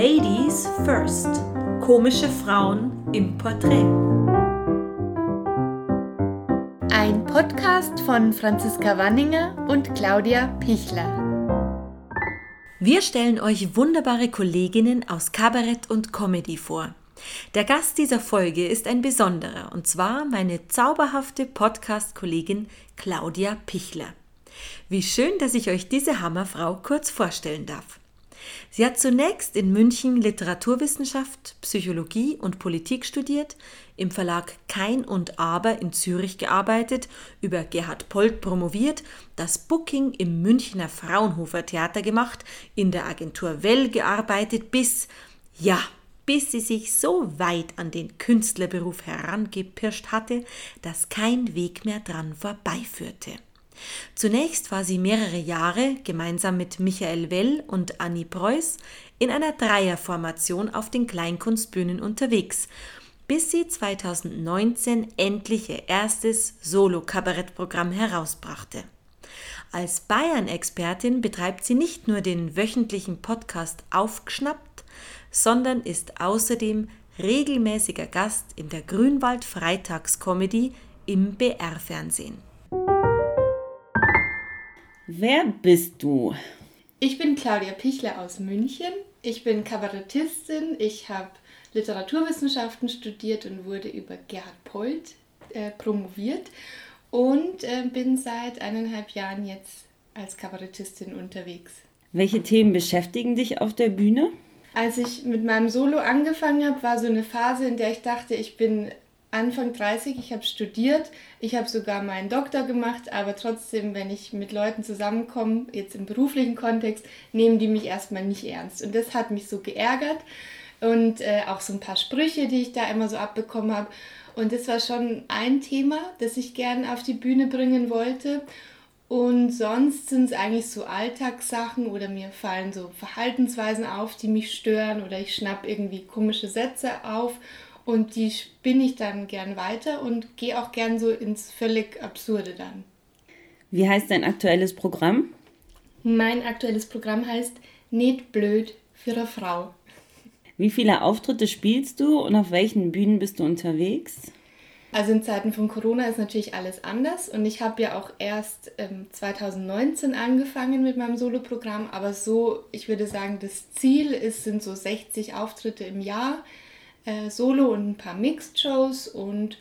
Ladies First. Komische Frauen im Porträt. Ein Podcast von Franziska Wanninger und Claudia Pichler. Wir stellen euch wunderbare Kolleginnen aus Kabarett und Comedy vor. Der Gast dieser Folge ist ein besonderer, und zwar meine zauberhafte Podcast-Kollegin Claudia Pichler. Wie schön, dass ich euch diese Hammerfrau kurz vorstellen darf. Sie hat zunächst in München Literaturwissenschaft, Psychologie und Politik studiert, im Verlag Kein und Aber in Zürich gearbeitet, über Gerhard Polt promoviert, das Booking im Münchner Fraunhofer Theater gemacht, in der Agentur Well gearbeitet, bis, ja, bis sie sich so weit an den Künstlerberuf herangepirscht hatte, dass kein Weg mehr dran vorbeiführte. Zunächst war sie mehrere Jahre gemeinsam mit Michael Well und Annie Preuß in einer Dreierformation auf den Kleinkunstbühnen unterwegs, bis sie 2019 endlich ihr erstes Solo-Kabarettprogramm herausbrachte. Als Bayern-Expertin betreibt sie nicht nur den wöchentlichen Podcast Aufgeschnappt, sondern ist außerdem regelmäßiger Gast in der Grünwald Freitagscomedy im BR-Fernsehen. Wer bist du? Ich bin Claudia Pichler aus München. Ich bin Kabarettistin. Ich habe Literaturwissenschaften studiert und wurde über Gerhard Polt äh, promoviert und äh, bin seit eineinhalb Jahren jetzt als Kabarettistin unterwegs. Welche Themen beschäftigen dich auf der Bühne? Als ich mit meinem Solo angefangen habe, war so eine Phase, in der ich dachte, ich bin Anfang 30, ich habe studiert, ich habe sogar meinen Doktor gemacht, aber trotzdem, wenn ich mit Leuten zusammenkomme, jetzt im beruflichen Kontext, nehmen die mich erstmal nicht ernst. Und das hat mich so geärgert und äh, auch so ein paar Sprüche, die ich da immer so abbekommen habe. Und das war schon ein Thema, das ich gerne auf die Bühne bringen wollte. Und sonst sind es eigentlich so Alltagssachen oder mir fallen so Verhaltensweisen auf, die mich stören oder ich schnapp irgendwie komische Sätze auf und die spinne ich dann gern weiter und gehe auch gern so ins völlig Absurde dann. Wie heißt dein aktuelles Programm? Mein aktuelles Programm heißt Nicht blöd für eine Frau. Wie viele Auftritte spielst du und auf welchen Bühnen bist du unterwegs? Also in Zeiten von Corona ist natürlich alles anders und ich habe ja auch erst ähm, 2019 angefangen mit meinem Soloprogramm, aber so, ich würde sagen, das Ziel ist, sind so 60 Auftritte im Jahr äh, Solo und ein paar Mixed-Shows und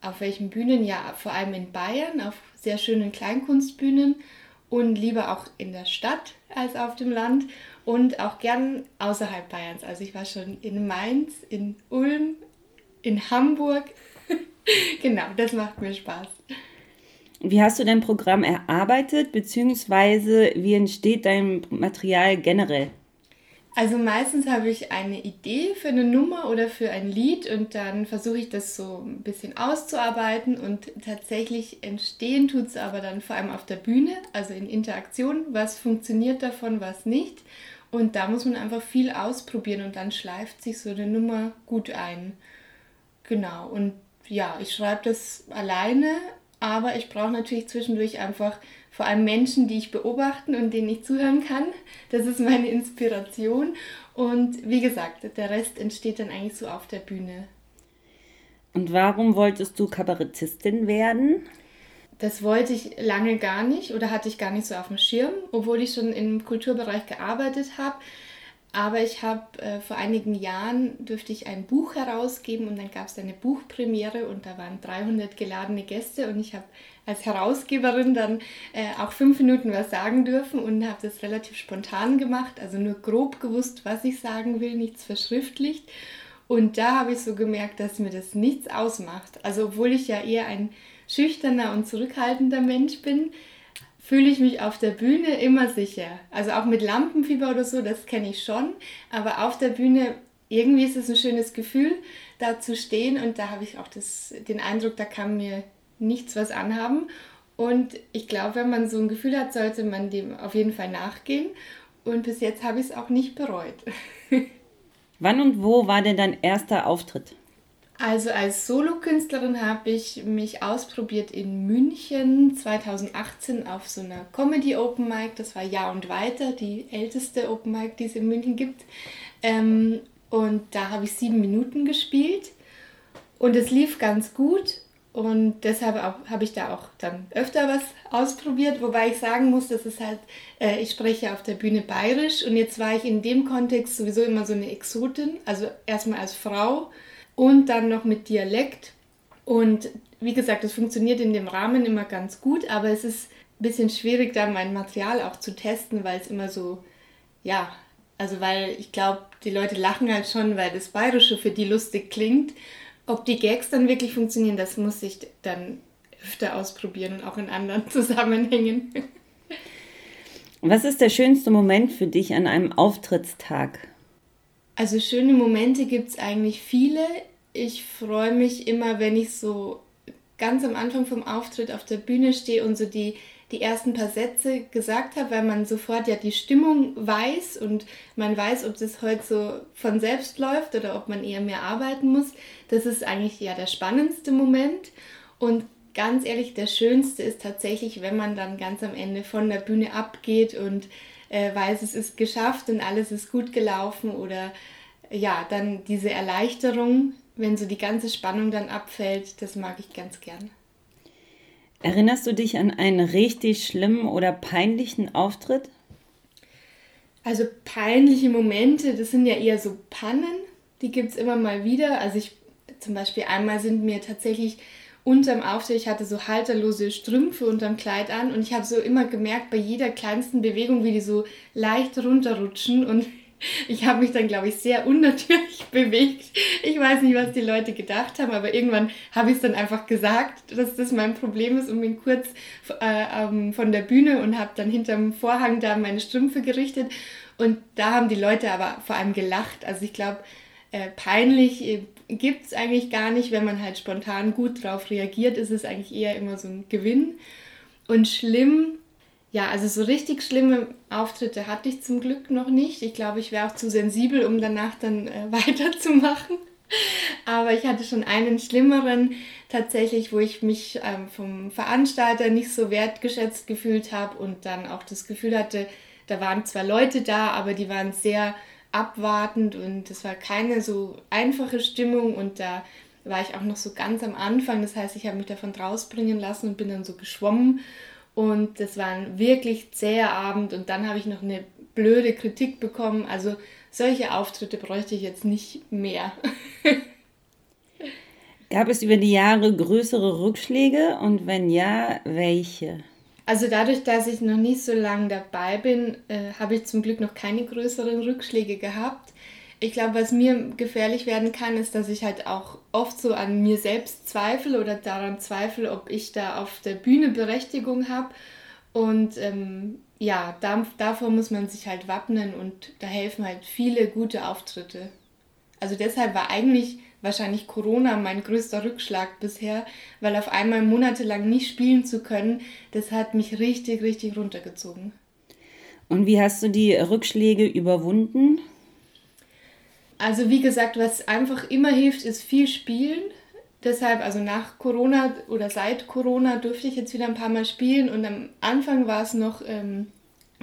auf welchen Bühnen? Ja, vor allem in Bayern, auf sehr schönen Kleinkunstbühnen und lieber auch in der Stadt als auf dem Land und auch gern außerhalb Bayerns. Also ich war schon in Mainz, in Ulm, in Hamburg. genau, das macht mir Spaß. Wie hast du dein Programm erarbeitet, beziehungsweise wie entsteht dein Material generell? Also meistens habe ich eine Idee für eine Nummer oder für ein Lied und dann versuche ich das so ein bisschen auszuarbeiten und tatsächlich entstehen tut es aber dann vor allem auf der Bühne, also in Interaktion, was funktioniert davon, was nicht. Und da muss man einfach viel ausprobieren und dann schleift sich so eine Nummer gut ein. Genau, und ja, ich schreibe das alleine, aber ich brauche natürlich zwischendurch einfach vor allem Menschen, die ich beobachten und denen ich zuhören kann. Das ist meine Inspiration. Und wie gesagt, der Rest entsteht dann eigentlich so auf der Bühne. Und warum wolltest du Kabarettistin werden? Das wollte ich lange gar nicht oder hatte ich gar nicht so auf dem Schirm, obwohl ich schon im Kulturbereich gearbeitet habe. Aber ich habe äh, vor einigen Jahren dürfte ich ein Buch herausgeben und dann gab es eine Buchpremiere und da waren 300 geladene Gäste und ich habe als Herausgeberin dann äh, auch fünf Minuten was sagen dürfen und habe das relativ spontan gemacht, also nur grob gewusst, was ich sagen will, nichts verschriftlicht. Und da habe ich so gemerkt, dass mir das nichts ausmacht. Also obwohl ich ja eher ein schüchterner und zurückhaltender Mensch bin, fühle ich mich auf der Bühne immer sicher. Also auch mit Lampenfieber oder so, das kenne ich schon. Aber auf der Bühne, irgendwie ist es ein schönes Gefühl, da zu stehen. Und da habe ich auch das, den Eindruck, da kann mir nichts was anhaben. Und ich glaube, wenn man so ein Gefühl hat, sollte man dem auf jeden Fall nachgehen. Und bis jetzt habe ich es auch nicht bereut. Wann und wo war denn dein erster Auftritt? Also als Solokünstlerin habe ich mich ausprobiert in München 2018 auf so einer Comedy Open Mic. Das war Jahr und Weiter, die älteste Open Mic, die es in München gibt. Ähm, und da habe ich sieben Minuten gespielt und es lief ganz gut. Und deshalb habe ich da auch dann öfter was ausprobiert, wobei ich sagen muss, dass es halt, äh, ich spreche auf der Bühne bayerisch und jetzt war ich in dem Kontext sowieso immer so eine Exotin, also erstmal als Frau und dann noch mit Dialekt. Und wie gesagt, das funktioniert in dem Rahmen immer ganz gut, aber es ist ein bisschen schwierig, da mein Material auch zu testen, weil es immer so, ja, also weil ich glaube, die Leute lachen halt schon, weil das Bayerische für die lustig klingt. Ob die Gags dann wirklich funktionieren, das muss ich dann öfter ausprobieren und auch in anderen Zusammenhängen. Was ist der schönste Moment für dich an einem Auftrittstag? Also schöne Momente gibt es eigentlich viele. Ich freue mich immer, wenn ich so ganz am Anfang vom Auftritt auf der Bühne stehe und so die die ersten paar Sätze gesagt habe, weil man sofort ja die Stimmung weiß und man weiß, ob das heute so von selbst läuft oder ob man eher mehr arbeiten muss. Das ist eigentlich ja der spannendste Moment. Und ganz ehrlich, der schönste ist tatsächlich, wenn man dann ganz am Ende von der Bühne abgeht und äh, weiß, es ist geschafft und alles ist gut gelaufen oder ja, dann diese Erleichterung, wenn so die ganze Spannung dann abfällt, das mag ich ganz gern. Erinnerst du dich an einen richtig schlimmen oder peinlichen Auftritt? Also peinliche Momente, das sind ja eher so Pannen, die gibt es immer mal wieder. Also ich zum Beispiel einmal sind mir tatsächlich unterm Auftritt, ich hatte so halterlose Strümpfe unterm Kleid an und ich habe so immer gemerkt, bei jeder kleinsten Bewegung, wie die so leicht runterrutschen und ich habe mich dann, glaube ich, sehr unnatürlich bewegt. Ich weiß nicht, was die Leute gedacht haben, aber irgendwann habe ich es dann einfach gesagt, dass das mein Problem ist und bin kurz äh, ähm, von der Bühne und habe dann hinterm Vorhang da meine Strümpfe gerichtet. Und da haben die Leute aber vor allem gelacht. Also ich glaube, äh, peinlich äh, gibt es eigentlich gar nicht. Wenn man halt spontan gut drauf reagiert, ist es eigentlich eher immer so ein Gewinn. Und schlimm ja, also so richtig schlimme Auftritte hatte ich zum Glück noch nicht. Ich glaube, ich wäre auch zu sensibel, um danach dann äh, weiterzumachen. Aber ich hatte schon einen schlimmeren tatsächlich, wo ich mich ähm, vom Veranstalter nicht so wertgeschätzt gefühlt habe und dann auch das Gefühl hatte, da waren zwar Leute da, aber die waren sehr abwartend und es war keine so einfache Stimmung und da war ich auch noch so ganz am Anfang. Das heißt, ich habe mich davon rausbringen lassen und bin dann so geschwommen und das war ein wirklich zäher Abend und dann habe ich noch eine blöde Kritik bekommen. Also solche Auftritte bräuchte ich jetzt nicht mehr. Gab es über die Jahre größere Rückschläge und wenn ja, welche? Also dadurch, dass ich noch nicht so lange dabei bin, äh, habe ich zum Glück noch keine größeren Rückschläge gehabt. Ich glaube, was mir gefährlich werden kann, ist, dass ich halt auch oft so an mir selbst zweifle oder daran zweifle, ob ich da auf der Bühne Berechtigung habe. Und ähm, ja, da, davor muss man sich halt wappnen und da helfen halt viele gute Auftritte. Also deshalb war eigentlich wahrscheinlich Corona mein größter Rückschlag bisher, weil auf einmal monatelang nicht spielen zu können, das hat mich richtig, richtig runtergezogen. Und wie hast du die Rückschläge überwunden? Also wie gesagt, was einfach immer hilft, ist viel spielen. Deshalb, also nach Corona oder seit Corona durfte ich jetzt wieder ein paar Mal spielen und am Anfang war es noch ähm,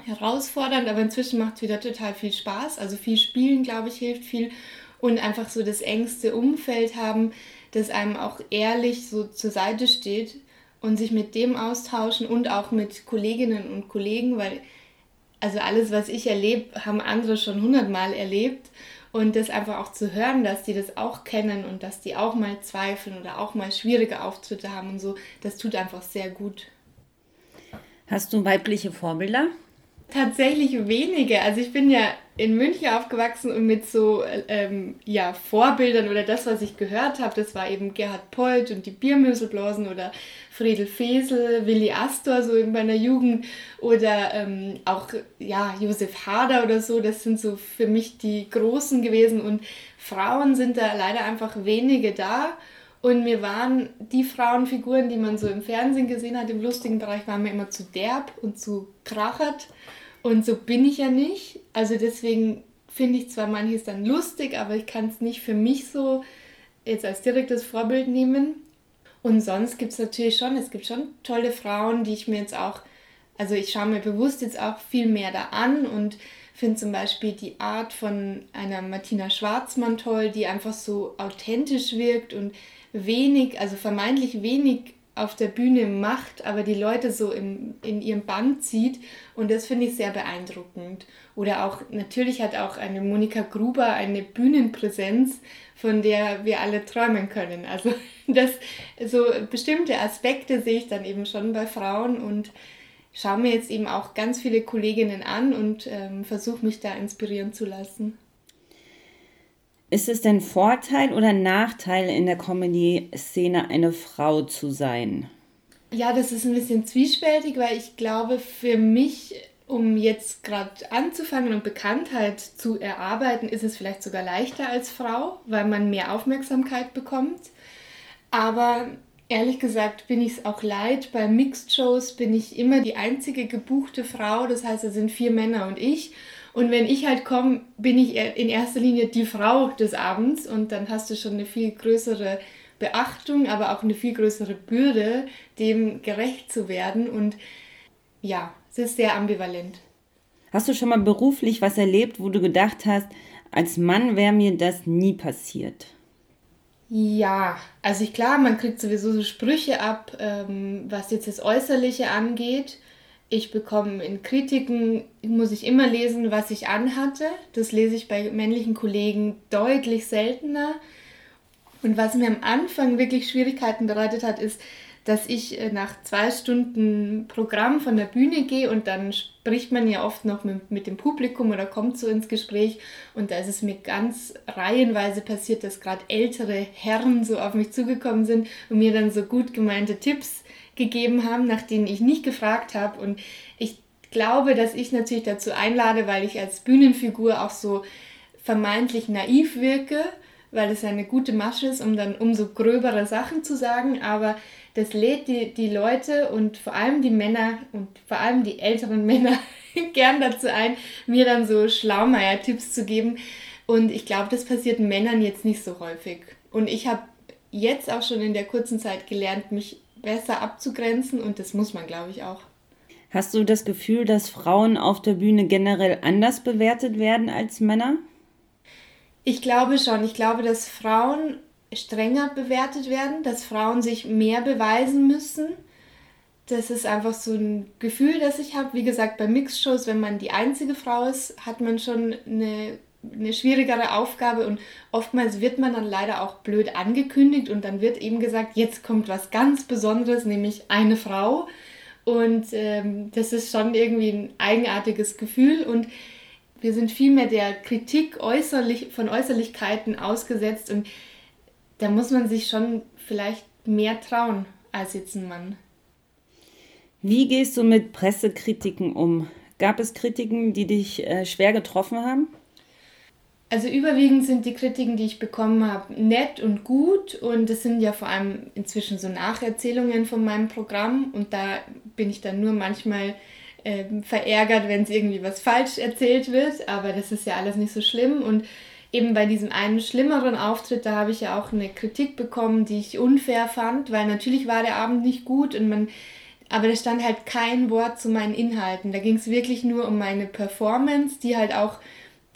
herausfordernd, aber inzwischen macht es wieder total viel Spaß. Also viel Spielen, glaube ich, hilft viel und einfach so das engste Umfeld haben, das einem auch ehrlich so zur Seite steht und sich mit dem austauschen und auch mit Kolleginnen und Kollegen, weil also alles, was ich erlebe, haben andere schon hundertmal erlebt und das einfach auch zu hören, dass die das auch kennen und dass die auch mal zweifeln oder auch mal schwierige Auftritte haben und so, das tut einfach sehr gut. Hast du weibliche Vorbilder? Tatsächlich wenige. Also ich bin ja in München aufgewachsen und mit so ähm, ja, Vorbildern oder das, was ich gehört habe, das war eben Gerhard Polt und die Biermöselblasen oder Friedel Fesel, Willi Astor so in meiner Jugend oder ähm, auch ja, Josef Hader oder so. Das sind so für mich die Großen gewesen und Frauen sind da leider einfach wenige da. Und mir waren die Frauenfiguren, die man so im Fernsehen gesehen hat, im lustigen Bereich, waren mir immer zu derb und zu krachert. Und so bin ich ja nicht. Also deswegen finde ich zwar manches dann lustig, aber ich kann es nicht für mich so jetzt als direktes Vorbild nehmen. Und sonst gibt es natürlich schon, es gibt schon tolle Frauen, die ich mir jetzt auch, also ich schaue mir bewusst jetzt auch viel mehr da an und finde zum Beispiel die Art von einer Martina Schwarzmann toll, die einfach so authentisch wirkt und wenig, also vermeintlich wenig auf der Bühne macht, aber die Leute so im, in ihrem Band zieht. Und das finde ich sehr beeindruckend. Oder auch, natürlich hat auch eine Monika Gruber eine Bühnenpräsenz, von der wir alle träumen können. Also das, so bestimmte Aspekte sehe ich dann eben schon bei Frauen und schaue mir jetzt eben auch ganz viele Kolleginnen an und ähm, versuche mich da inspirieren zu lassen. Ist es denn Vorteil oder Nachteil in der Comedy-Szene, eine Frau zu sein? Ja, das ist ein bisschen zwiespältig, weil ich glaube, für mich, um jetzt gerade anzufangen und Bekanntheit zu erarbeiten, ist es vielleicht sogar leichter als Frau, weil man mehr Aufmerksamkeit bekommt. Aber ehrlich gesagt bin ich es auch leid. Bei Mixed-Shows bin ich immer die einzige gebuchte Frau, das heißt, es sind vier Männer und ich. Und wenn ich halt komme, bin ich in erster Linie die Frau des Abends und dann hast du schon eine viel größere Beachtung, aber auch eine viel größere Bürde, dem gerecht zu werden. Und ja, es ist sehr ambivalent. Hast du schon mal beruflich was erlebt, wo du gedacht hast, als Mann wäre mir das nie passiert? Ja, also ich klar, man kriegt sowieso so Sprüche ab, ähm, was jetzt das Äußerliche angeht. Ich bekomme in Kritiken, muss ich immer lesen, was ich anhatte. Das lese ich bei männlichen Kollegen deutlich seltener. Und was mir am Anfang wirklich Schwierigkeiten bereitet hat, ist, dass ich äh, nach zwei Stunden Programm von der Bühne gehe und dann spricht man ja oft noch mit, mit dem Publikum oder kommt so ins Gespräch und da ist es mir ganz reihenweise passiert, dass gerade ältere Herren so auf mich zugekommen sind und mir dann so gut gemeinte Tipps gegeben haben, nach denen ich nicht gefragt habe. Und ich glaube, dass ich natürlich dazu einlade, weil ich als Bühnenfigur auch so vermeintlich naiv wirke, weil es eine gute Masche ist, um dann umso gröbere Sachen zu sagen. Aber das lädt die, die Leute und vor allem die Männer und vor allem die älteren Männer gern dazu ein, mir dann so Schlaumeier-Tipps zu geben. Und ich glaube, das passiert Männern jetzt nicht so häufig. Und ich habe jetzt auch schon in der kurzen Zeit gelernt, mich besser abzugrenzen und das muss man, glaube ich, auch. Hast du das Gefühl, dass Frauen auf der Bühne generell anders bewertet werden als Männer? Ich glaube schon. Ich glaube, dass Frauen strenger bewertet werden, dass Frauen sich mehr beweisen müssen. Das ist einfach so ein Gefühl, das ich habe. Wie gesagt, bei Mixshows, wenn man die einzige Frau ist, hat man schon eine eine schwierigere Aufgabe und oftmals wird man dann leider auch blöd angekündigt und dann wird eben gesagt, jetzt kommt was ganz Besonderes, nämlich eine Frau. Und ähm, das ist schon irgendwie ein eigenartiges Gefühl und wir sind vielmehr der Kritik äußerlich, von Äußerlichkeiten ausgesetzt und da muss man sich schon vielleicht mehr trauen als jetzt ein Mann. Wie gehst du mit Pressekritiken um? Gab es Kritiken, die dich äh, schwer getroffen haben? Also überwiegend sind die Kritiken, die ich bekommen habe, nett und gut und es sind ja vor allem inzwischen so Nacherzählungen von meinem Programm und da bin ich dann nur manchmal äh, verärgert, wenn es irgendwie was falsch erzählt wird, aber das ist ja alles nicht so schlimm und eben bei diesem einen schlimmeren Auftritt, da habe ich ja auch eine Kritik bekommen, die ich unfair fand, weil natürlich war der Abend nicht gut und man aber da stand halt kein Wort zu meinen Inhalten. Da ging es wirklich nur um meine Performance, die halt auch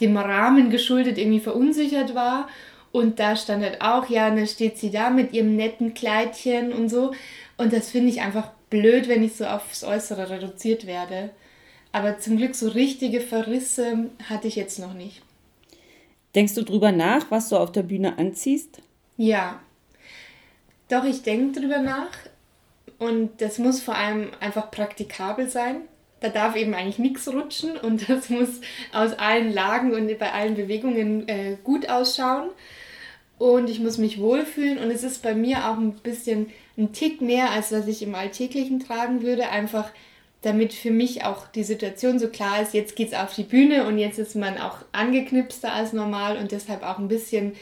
dem Rahmen geschuldet irgendwie verunsichert war. Und da stand halt auch, ja, dann steht sie da mit ihrem netten Kleidchen und so. Und das finde ich einfach blöd, wenn ich so aufs Äußere reduziert werde. Aber zum Glück so richtige Verrisse hatte ich jetzt noch nicht. Denkst du drüber nach, was du auf der Bühne anziehst? Ja. Doch, ich denke drüber nach. Und das muss vor allem einfach praktikabel sein da darf eben eigentlich nichts rutschen und das muss aus allen Lagen und bei allen Bewegungen äh, gut ausschauen. Und ich muss mich wohlfühlen und es ist bei mir auch ein bisschen ein Tick mehr, als was ich im Alltäglichen tragen würde. Einfach damit für mich auch die Situation so klar ist, jetzt geht es auf die Bühne und jetzt ist man auch angeknipster als normal und deshalb auch ein bisschen,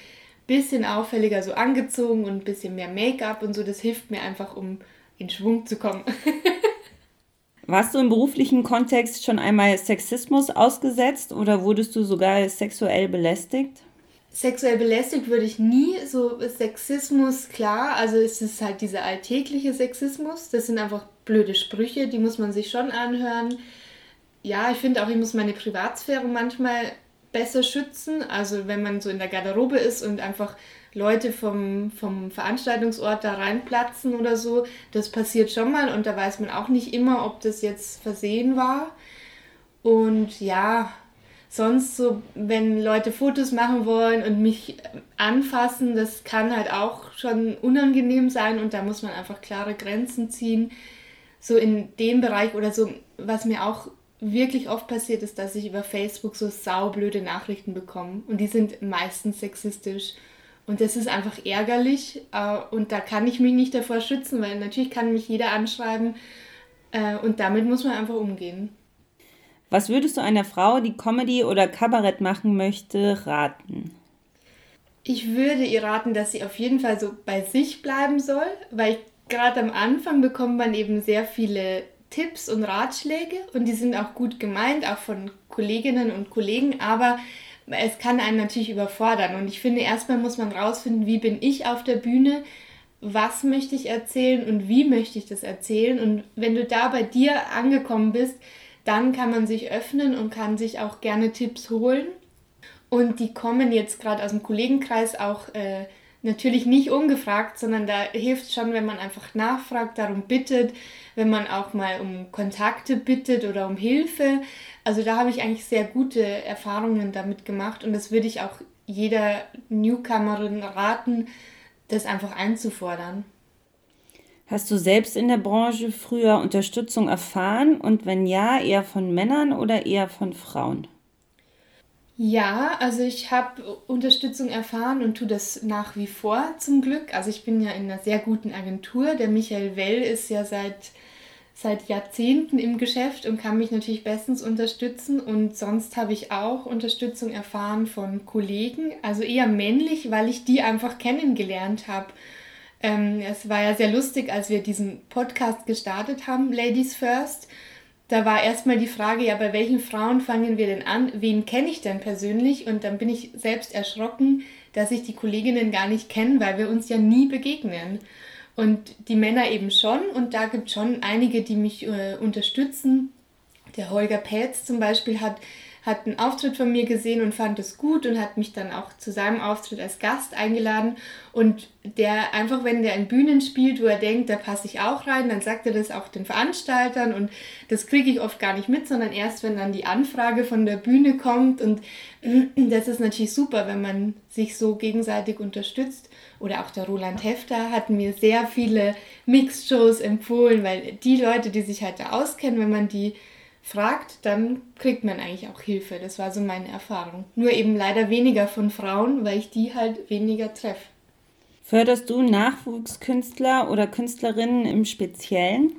bisschen auffälliger so angezogen und ein bisschen mehr Make-up und so. Das hilft mir einfach, um in Schwung zu kommen. Warst du im beruflichen Kontext schon einmal Sexismus ausgesetzt oder wurdest du sogar sexuell belästigt? Sexuell belästigt würde ich nie. So Sexismus, klar, also es ist halt dieser alltägliche Sexismus. Das sind einfach blöde Sprüche, die muss man sich schon anhören. ja, ich finde auch, ich muss meine Privatsphäre manchmal besser schützen. Also wenn man so in der Garderobe ist und einfach Leute vom, vom Veranstaltungsort da reinplatzen oder so, das passiert schon mal und da weiß man auch nicht immer, ob das jetzt versehen war. Und ja, sonst so, wenn Leute Fotos machen wollen und mich anfassen, das kann halt auch schon unangenehm sein und da muss man einfach klare Grenzen ziehen. So in dem Bereich oder so, was mir auch wirklich oft passiert ist, dass ich über Facebook so saublöde Nachrichten bekomme und die sind meistens sexistisch. Und das ist einfach ärgerlich äh, und da kann ich mich nicht davor schützen, weil natürlich kann mich jeder anschreiben äh, und damit muss man einfach umgehen. Was würdest du einer Frau, die Comedy oder Kabarett machen möchte, raten? Ich würde ihr raten, dass sie auf jeden Fall so bei sich bleiben soll, weil gerade am Anfang bekommt man eben sehr viele Tipps und Ratschläge und die sind auch gut gemeint, auch von Kolleginnen und Kollegen, aber es kann einen natürlich überfordern und ich finde, erstmal muss man rausfinden, wie bin ich auf der Bühne, was möchte ich erzählen und wie möchte ich das erzählen und wenn du da bei dir angekommen bist, dann kann man sich öffnen und kann sich auch gerne Tipps holen und die kommen jetzt gerade aus dem Kollegenkreis auch äh, natürlich nicht ungefragt, sondern da hilft schon, wenn man einfach nachfragt, darum bittet, wenn man auch mal um Kontakte bittet oder um Hilfe. Also da habe ich eigentlich sehr gute Erfahrungen damit gemacht und das würde ich auch jeder Newcomerin raten, das einfach einzufordern. Hast du selbst in der Branche früher Unterstützung erfahren und wenn ja, eher von Männern oder eher von Frauen? Ja, also ich habe Unterstützung erfahren und tue das nach wie vor zum Glück. Also ich bin ja in einer sehr guten Agentur. Der Michael Well ist ja seit seit Jahrzehnten im Geschäft und kann mich natürlich bestens unterstützen. Und sonst habe ich auch Unterstützung erfahren von Kollegen, also eher männlich, weil ich die einfach kennengelernt habe. Ähm, es war ja sehr lustig, als wir diesen Podcast gestartet haben, Ladies First. Da war erstmal die Frage, ja, bei welchen Frauen fangen wir denn an? Wen kenne ich denn persönlich? Und dann bin ich selbst erschrocken, dass ich die Kolleginnen gar nicht kenne, weil wir uns ja nie begegnen. Und die Männer eben schon. Und da gibt es schon einige, die mich äh, unterstützen. Der Holger Pätz zum Beispiel hat, hat einen Auftritt von mir gesehen und fand es gut und hat mich dann auch zu seinem Auftritt als Gast eingeladen. Und der einfach, wenn der in Bühnen spielt, wo er denkt, da passe ich auch rein, dann sagt er das auch den Veranstaltern. Und das kriege ich oft gar nicht mit, sondern erst, wenn dann die Anfrage von der Bühne kommt. Und das ist natürlich super, wenn man sich so gegenseitig unterstützt oder auch der Roland Hefter hat mir sehr viele Mixed-Shows empfohlen, weil die Leute, die sich halt da auskennen, wenn man die fragt, dann kriegt man eigentlich auch Hilfe. Das war so meine Erfahrung. Nur eben leider weniger von Frauen, weil ich die halt weniger treffe. Förderst du Nachwuchskünstler oder Künstlerinnen im Speziellen?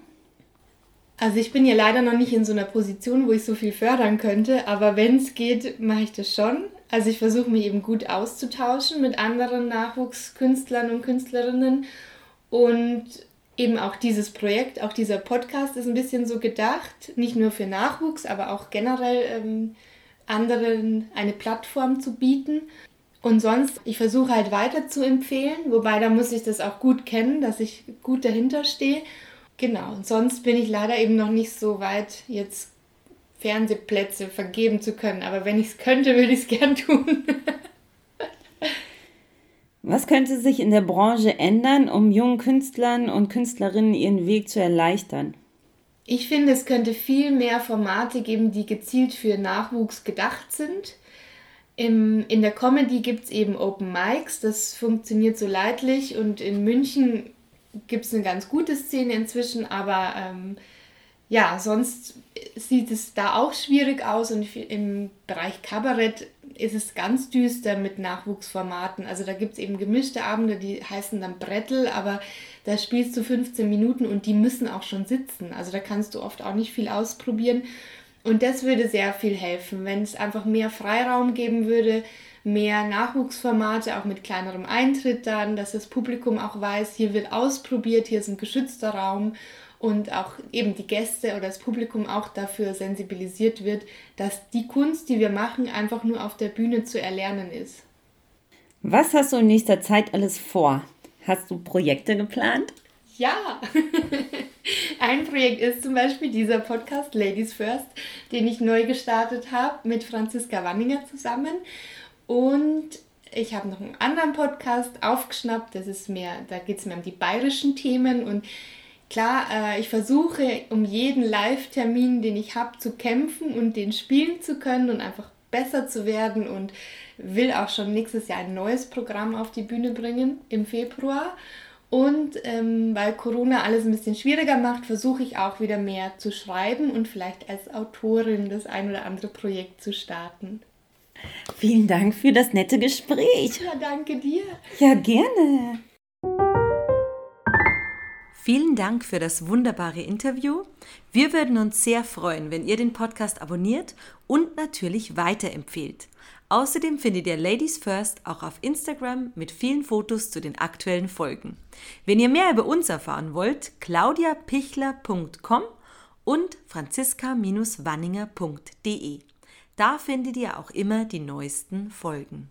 Also ich bin ja leider noch nicht in so einer Position, wo ich so viel fördern könnte, aber wenn es geht, mache ich das schon. Also ich versuche mich eben gut auszutauschen mit anderen Nachwuchskünstlern und Künstlerinnen und eben auch dieses Projekt, auch dieser Podcast ist ein bisschen so gedacht, nicht nur für Nachwuchs, aber auch generell ähm, anderen eine Plattform zu bieten. Und sonst, ich versuche halt weiter zu empfehlen, wobei da muss ich das auch gut kennen, dass ich gut dahinter stehe. Genau, und sonst bin ich leider eben noch nicht so weit, jetzt Fernsehplätze vergeben zu können. Aber wenn ich es könnte, würde ich es gern tun. Was könnte sich in der Branche ändern, um jungen Künstlern und Künstlerinnen ihren Weg zu erleichtern? Ich finde, es könnte viel mehr Formate geben, die gezielt für Nachwuchs gedacht sind. Im, in der Comedy gibt es eben Open Mics, das funktioniert so leidlich und in München gibt es eine ganz gute Szene inzwischen, aber ähm, ja, sonst sieht es da auch schwierig aus und im Bereich Kabarett ist es ganz düster mit Nachwuchsformaten. Also da gibt es eben gemischte Abende, die heißen dann Brettel, aber da spielst du 15 Minuten und die müssen auch schon sitzen. Also da kannst du oft auch nicht viel ausprobieren. Und das würde sehr viel helfen, wenn es einfach mehr Freiraum geben würde, mehr Nachwuchsformate, auch mit kleinerem Eintritt dann, dass das Publikum auch weiß, hier wird ausprobiert, hier ist ein geschützter Raum und auch eben die Gäste oder das Publikum auch dafür sensibilisiert wird, dass die Kunst, die wir machen, einfach nur auf der Bühne zu erlernen ist. Was hast du in nächster Zeit alles vor? Hast du Projekte geplant? Ja, ein Projekt ist zum Beispiel dieser Podcast Ladies First, den ich neu gestartet habe mit Franziska Wanninger zusammen. Und ich habe noch einen anderen Podcast aufgeschnappt, das ist mehr, da geht es mehr um die bayerischen Themen und klar, äh, ich versuche um jeden Live-Termin, den ich habe, zu kämpfen und den spielen zu können und einfach besser zu werden und will auch schon nächstes Jahr ein neues Programm auf die Bühne bringen im Februar. Und ähm, weil Corona alles ein bisschen schwieriger macht, versuche ich auch wieder mehr zu schreiben und vielleicht als Autorin das ein oder andere Projekt zu starten. Vielen Dank für das nette Gespräch. Ja, danke dir. Ja, gerne. Vielen Dank für das wunderbare Interview. Wir würden uns sehr freuen, wenn ihr den Podcast abonniert und natürlich weiterempfehlt. Außerdem findet ihr Ladies First auch auf Instagram mit vielen Fotos zu den aktuellen Folgen. Wenn ihr mehr über uns erfahren wollt, claudiapichler.com und franziska-wanninger.de. Da findet ihr auch immer die neuesten Folgen.